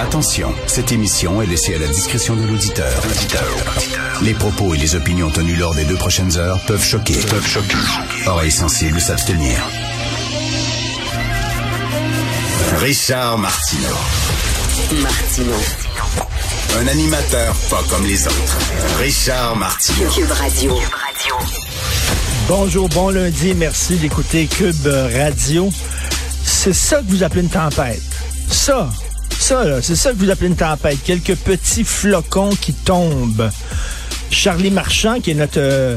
Attention, cette émission est laissée à la discrétion de l'auditeur. Les propos et les opinions tenues lors des deux prochaines heures peuvent choquer. Peuvent choquer. Oreilles sensibles s'abstenir. Richard Martineau. Martino. Un animateur pas comme les autres. Richard Martineau. Cube Radio. Bonjour, bon lundi, merci d'écouter Cube Radio. C'est ça que vous appelez une tempête. Ça, ça, c'est ça que vous appelez une tempête. Quelques petits flocons qui tombent. Charlie Marchand, qui est notre euh,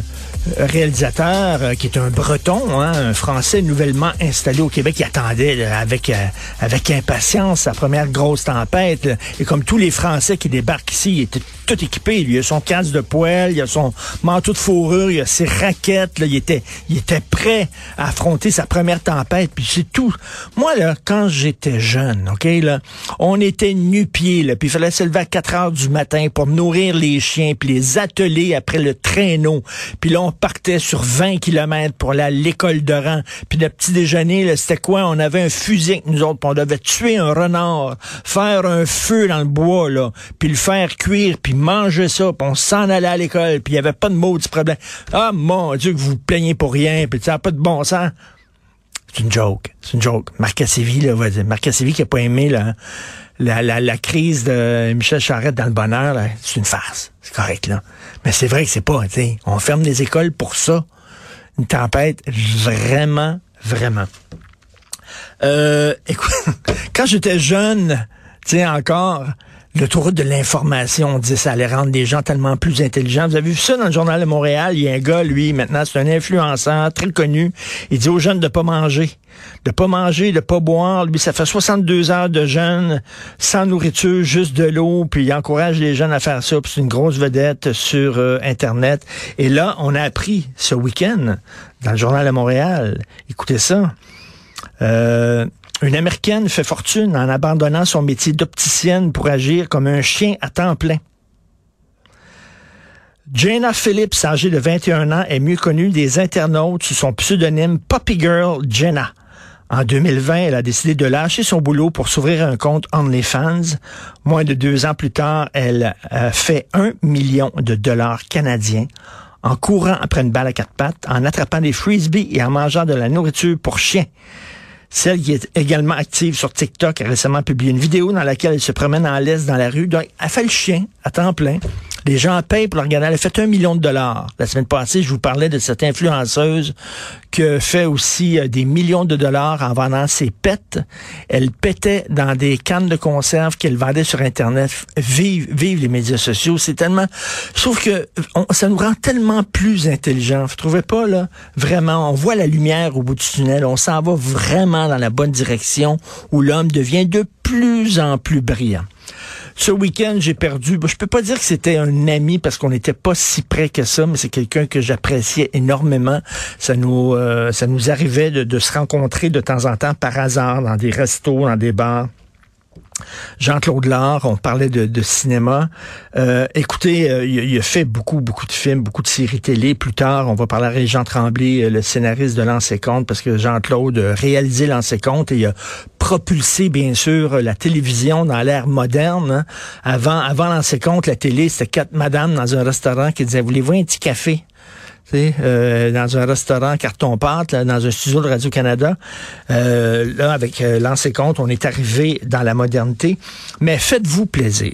réalisateur, euh, qui est un breton, hein, un Français nouvellement installé au Québec, qui attendait là, avec, euh, avec impatience sa première grosse tempête. là. Et comme tous les Français qui débarquent ici, il était tout équipé. Il a son casque de poêle, il a son manteau de fourrure, il a ses raquettes. Là, il, était, il était prêt à affronter sa première tempête. Puis c'est tout. Moi, là, quand j'étais jeune, OK, là, on était nu-pieds, puis il fallait se lever à 4 heures du matin pour nourrir les chiens, puis les atteler après le traîneau. Puis là, partait sur 20 kilomètres pour aller à l'école de rang. Puis le petit déjeuner, c'était quoi? On avait un fusil avec nous autres, puis on devait tuer un renard, faire un feu dans le bois, là, puis le faire cuire, puis manger ça, puis on s'en allait à l'école, puis il y avait pas de maudit problème. Ah, mon Dieu, que vous vous plaignez pour rien, puis ça n'a pas de bon sens. C'est une joke. C'est une joke. Marc Cassivi, là, va dire. Marc Cassivi qui a pas aimé la, la, la crise de Michel Charette dans le bonheur, c'est une farce. C'est correct, là. Mais c'est vrai que c'est pas, tu sais, on ferme les écoles pour ça. Une tempête, vraiment, vraiment. Euh, écoute, quand j'étais jeune, tu sais, encore, l'autoroute de l'information, on disait ça allait rendre les gens tellement plus intelligents. Vous avez vu ça dans le journal de Montréal? Il y a un gars, lui, maintenant, c'est un influenceur très connu. Il dit aux jeunes de pas manger. De pas manger, de pas boire. Lui, ça fait 62 heures de jeûne, sans nourriture, juste de l'eau, puis il encourage les jeunes à faire ça. Puis c'est une grosse vedette sur euh, Internet. Et là, on a appris ce week-end, dans le journal de Montréal, écoutez ça, euh, une Américaine fait fortune en abandonnant son métier d'opticienne pour agir comme un chien à temps plein. Jana Phillips, âgée de 21 ans, est mieux connue des internautes sous son pseudonyme Puppy Girl Jenna. En 2020, elle a décidé de lâcher son boulot pour s'ouvrir un compte OnlyFans. Moins de deux ans plus tard, elle a fait un million de dollars canadiens en courant après une balle à quatre pattes, en attrapant des frisbees et en mangeant de la nourriture pour chiens. Celle qui est également active sur TikTok a récemment publié une vidéo dans laquelle elle se promène en laisse dans la rue. Donc, elle fait le chien à temps plein. Les gens payent pour la regarder. Elle a fait un million de dollars. La semaine passée, je vous parlais de cette influenceuse qui fait aussi euh, des millions de dollars en vendant ses pets. Elle pétait dans des cannes de conserve qu'elle vendait sur Internet. Vive, vive les médias sociaux. C'est tellement... Je trouve que ça nous rend tellement plus intelligents. Vous trouvez pas, là? Vraiment, on voit la lumière au bout du tunnel. On s'en va vraiment dans la bonne direction où l'homme devient de plus en plus brillant. Ce week-end, j'ai perdu. Je peux pas dire que c'était un ami parce qu'on n'était pas si près que ça, mais c'est quelqu'un que j'appréciais énormément. Ça nous, euh, ça nous arrivait de, de se rencontrer de temps en temps par hasard dans des restos, dans des bars. Jean-Claude Lard, on parlait de, cinéma. Euh, écoutez, euh, il, a- il a fait beaucoup, beaucoup de films, beaucoup de séries télé. Plus tard, on va parler à Jean Tremblay, euh, le scénariste de L'Ancé Compte, parce que Jean-Claude a réalisé L'Ancé Compte et il a propulsé, bien sûr, la télévision dans l'ère moderne. hein. Avant, avant L'Ancé Compte, la télé, c'était quatre madames dans un restaurant qui disaient, voulez-vous un petit café? Euh, dans un restaurant carton-pâte, dans un studio de Radio-Canada. Euh, là, avec euh, l'ancien compte, on est arrivé dans la modernité. Mais faites-vous plaisir.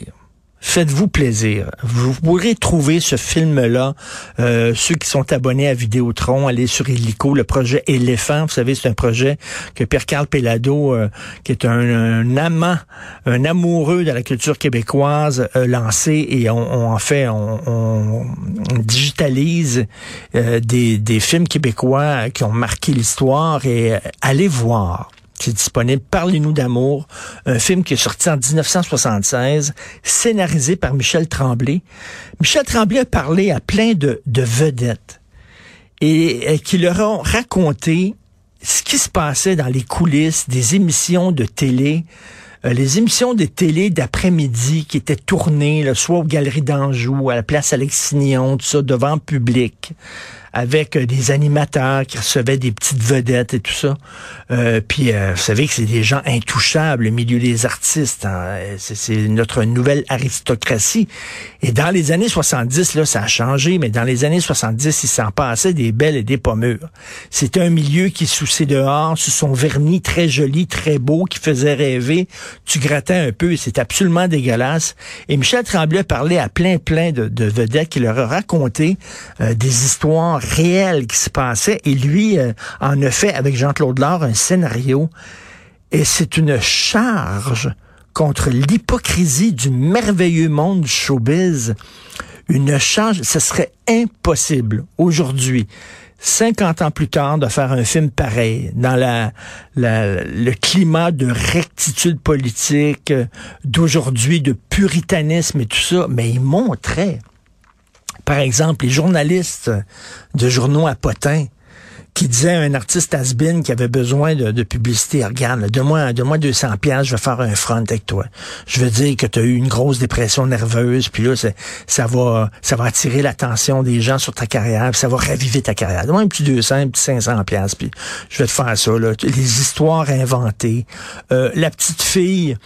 Faites-vous plaisir. Vous pourrez trouver ce film-là. Euh, ceux qui sont abonnés à Vidéotron, allez sur Illico, le projet Éléphant. Vous savez, c'est un projet que Pierre-Carl Pellado, euh, qui est un, amant, un amoureux de la culture québécoise, a lancé et on, en fait, on, digitalise euh, des, des films québécois qui ont marqué l'histoire et allez voir. C'est disponible. Parlez-nous d'amour, un film qui est sorti en 1976, scénarisé par Michel Tremblay. Michel Tremblay a parlé à plein de, vedettes et, qui leur ont raconté ce qui se passait dans les coulisses des émissions de télé, euh, les émissions de télé d'après-midi qui étaient tournées, soit aux Galeries d'Anjou, à la place Alexis-Signon, tout ça, devant public avec euh, des animateurs qui recevaient des petites vedettes et tout ça. Euh, puis, euh, vous savez que c'est des gens intouchables, le milieu des artistes. Hein. C'est notre nouvelle aristocratie. Et dans les années 70, là, ça a changé, mais dans les années 70, il s'en passait des belles et des pommures. C'était un milieu qui, sous ses dehors, sous son vernis très joli, très beau, qui faisait rêver. Tu grattais un peu, c'est absolument dégueulasse. Et Michel Tremblay parlait à plein, plein de, de vedettes qui leur a raconté des histoires réel qui se passait. Et lui euh, en a fait avec Jean-Claude Laure un scénario. Et c'est une charge contre l'hypocrisie du merveilleux monde showbiz. Une charge, ce serait impossible aujourd'hui. 50 ans plus tard, de faire un film pareil, dans la, le climat de rectitude politique d'aujourd'hui, de puritanisme et tout ça, mais il montrait par exemple, les journalistes de journaux à Potin qui disait à un artiste has qui avait besoin de, publicité, regarde, donne-moi donne 200 pièces, je vais faire un front avec toi. Je veux dire que tu as eu une grosse dépression nerveuse, puis là, ça va ça va attirer l'attention des gens sur ta carrière, puis ça va raviver ta carrière. Donne-moi un petit 200, un petit 500 pièces, puis je vais te faire ça. Là. Les histoires inventées. Euh, la petite fille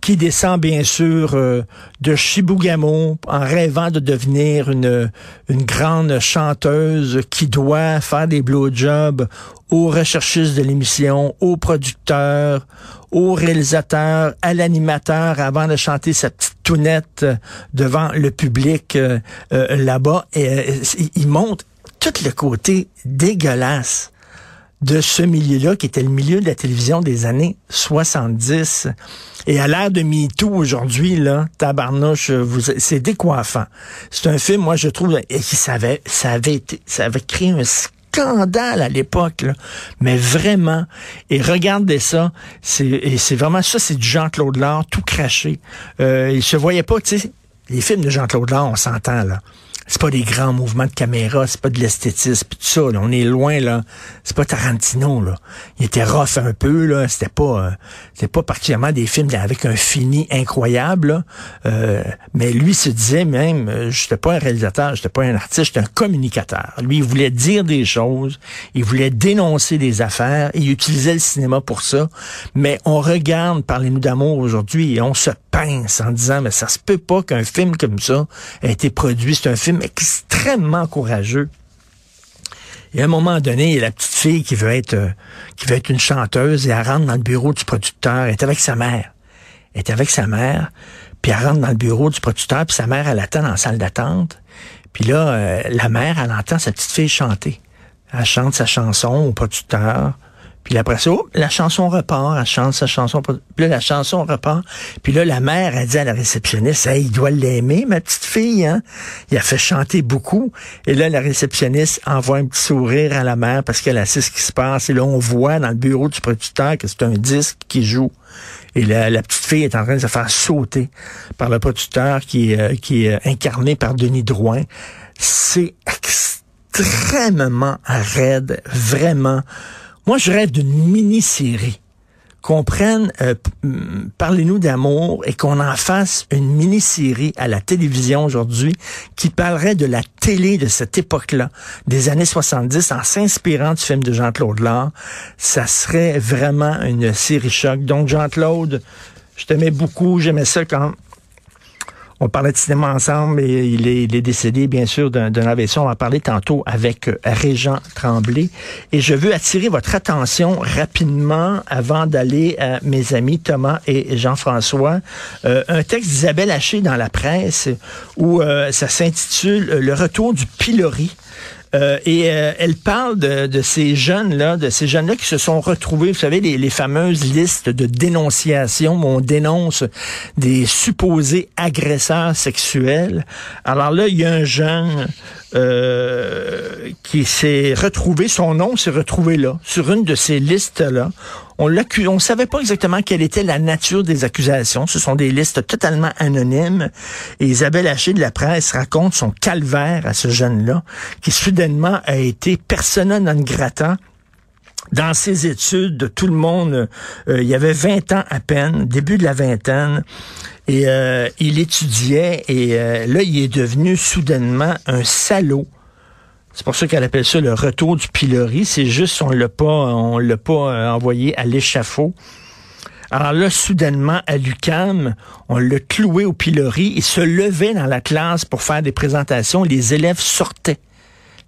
qui descend, bien sûr, euh, de Chibougamau en rêvant de devenir une, une grande chanteuse qui doit faire des blowjobs aux recherchistes de l'émission, aux producteurs, aux réalisateurs, à l'animateur avant de chanter sa petite tounette devant le public euh, euh, là-bas. Et euh, il montre tout le côté dégueulasse de ce milieu-là, qui était le milieu de la télévision des années 70. Et à l'ère de MeToo aujourd'hui, là, tabarnouche, c'est décoiffant. C'est un film, moi, je trouve, et qui savait, ça avait été, ça avait créé un scandale à l'époque, mais vraiment. Et regardez ça, c'est c'est vraiment ça, c'est du Jean-Claude Lard tout craché. Euh, il se voyait pas, tu sais, les films de Jean-Claude Lard, on s'entend là c'est pas des grands mouvements de caméra, c'est pas de l'esthétisme, tout ça. Là, on est loin là. C'est pas Tarantino là. Il était rough un peu là. C'était pas, euh, c'était pas particulièrement des films avec un fini incroyable. Euh, mais lui se disait même, euh, j'étais pas un réalisateur, j'étais pas un artiste, j'étais un communicateur. Lui, il voulait dire des choses, il voulait dénoncer des affaires, il utilisait le cinéma pour ça. Mais on regarde Parlez-nous d'amour aujourd'hui et on se pince en disant, mais ça se peut pas qu'un film comme ça ait été produit. C'est un extrêmement courageux. Et à un moment donné, il y a la petite fille qui veut être, euh, qui veut une chanteuse et elle rentre dans le bureau du producteur. Elle est avec sa mère. Elle est avec sa mère. Puis elle rentre dans le bureau du producteur. Puis sa mère, elle attend dans la salle d'attente. Puis là, euh, la mère, elle entend sa petite fille chanter. Elle chante sa chanson au producteur. Puis après ça, oh, la chanson repart, elle chante sa chanson. Puis là, la chanson repart. Puis là, la mère a dit à la réceptionniste, hey, il doit l'aimer, ma petite fille, hein? Il a fait chanter beaucoup. Et là, la réceptionniste envoie un petit sourire à la mère parce qu'elle sait ce qui se passe. Et là, on voit dans le bureau du producteur que c'est un disque qui joue. Et la, la, petite fille est en train de se faire sauter par le producteur qui, euh, qui est incarné par Denis Drouin. C'est extrêmement raide, vraiment. Moi, je rêve d'une mini-série qu'on prenne euh, Parlez-nous d'amour et qu'on en fasse une mini-série à la télévision aujourd'hui qui parlerait de la télé de cette époque-là, des années 70, en s'inspirant du film de Jean-Claude Lard. Ça serait vraiment une série choc. Donc, Jean-Claude, je t'aimais beaucoup, j'aimais ça quand On parlait de cinéma ensemble et il est, il est décédé, bien sûr, d'un AVC. On va parler tantôt avec euh, Régent Tremblay. Et je veux attirer votre attention rapidement avant d'aller à mes amis Thomas et Jean-François. Euh, un texte d'Isabelle Haché dans la presse où euh, ça s'intitule Le retour du pilori. Euh, et euh, elle parle de, de ces jeunes-là, de ces jeunes-là qui se sont retrouvés, vous savez, les, les, fameuses listes de dénonciation où on dénonce des supposés agresseurs sexuels. Alors là, il y a un jeune euh, qui s'est retrouvé, son nom s'est retrouvé là, sur une de ces listes-là. On ne savait pas exactement quelle était la nature des accusations. Ce sont des listes totalement anonymes. Et Isabelle Haché de la presse raconte son calvaire à ce jeune-là, qui soudainement a été persona non grata dans ses études, tout le monde, euh, il y avait 20 ans à peine, début de la vingtaine, et euh, il étudiait, et euh, là, il est devenu soudainement un salaud. C'est pour ça qu'elle appelle ça le retour du pilori. C'est juste on l'a pas, on l'a pas envoyé à l'échafaud. Alors là, soudainement, à l'UCAM, on l'a cloué au pilori. Il se levait dans la classe pour faire des présentations. Les élèves sortaient.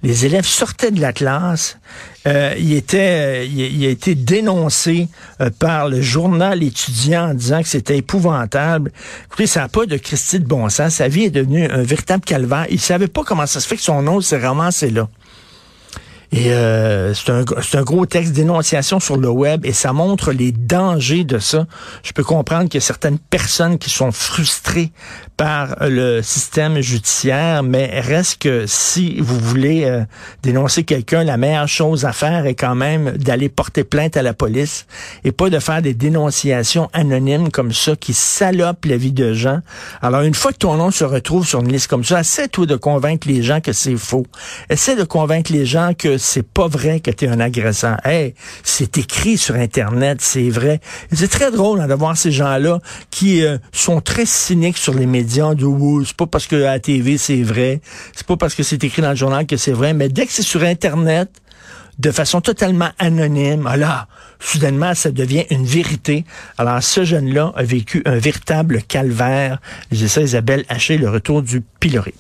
Les élèves sortaient de la classe. Euh, il, était, euh, il, a été dénoncé euh, par le journal étudiant en disant que c'était épouvantable. Écoutez, ça n'a pas de Christie de bon sens. Sa vie est devenue un véritable calvaire. Il savait pas comment ça se fait que son nom s'est ramassé là. Et euh, c'est un, un, gros texte d'énonciation sur le web et ça montre les dangers de ça. Je peux comprendre qu'il y a certaines personnes qui sont frustrées par le système judiciaire, mais reste que si vous voulez euh, dénoncer quelqu'un, la meilleure chose à faire est quand même d'aller porter plainte à la police et pas de faire des dénonciations anonymes comme ça qui salopent la vie de gens. Alors une fois que ton nom se retrouve sur une liste comme ça, essaie toi de convaincre les gens que c'est faux. Essaie de convaincre les gens que c'est pas vrai que tu es un agresseur. Hey, c'est écrit sur Internet, c'est vrai. C'est très drôle hein, de voir ces gens-là qui euh, sont très cyniques sur les médias. De, c'est pas parce que la TV c'est vrai, c'est pas parce que c'est écrit dans le journal que c'est vrai, mais dès que c'est sur Internet, de façon totalement anonyme, alors, soudainement, ça devient une vérité. Alors, ce jeune-là a vécu un véritable calvaire. J'ai ça, Isabelle le retour du pilori.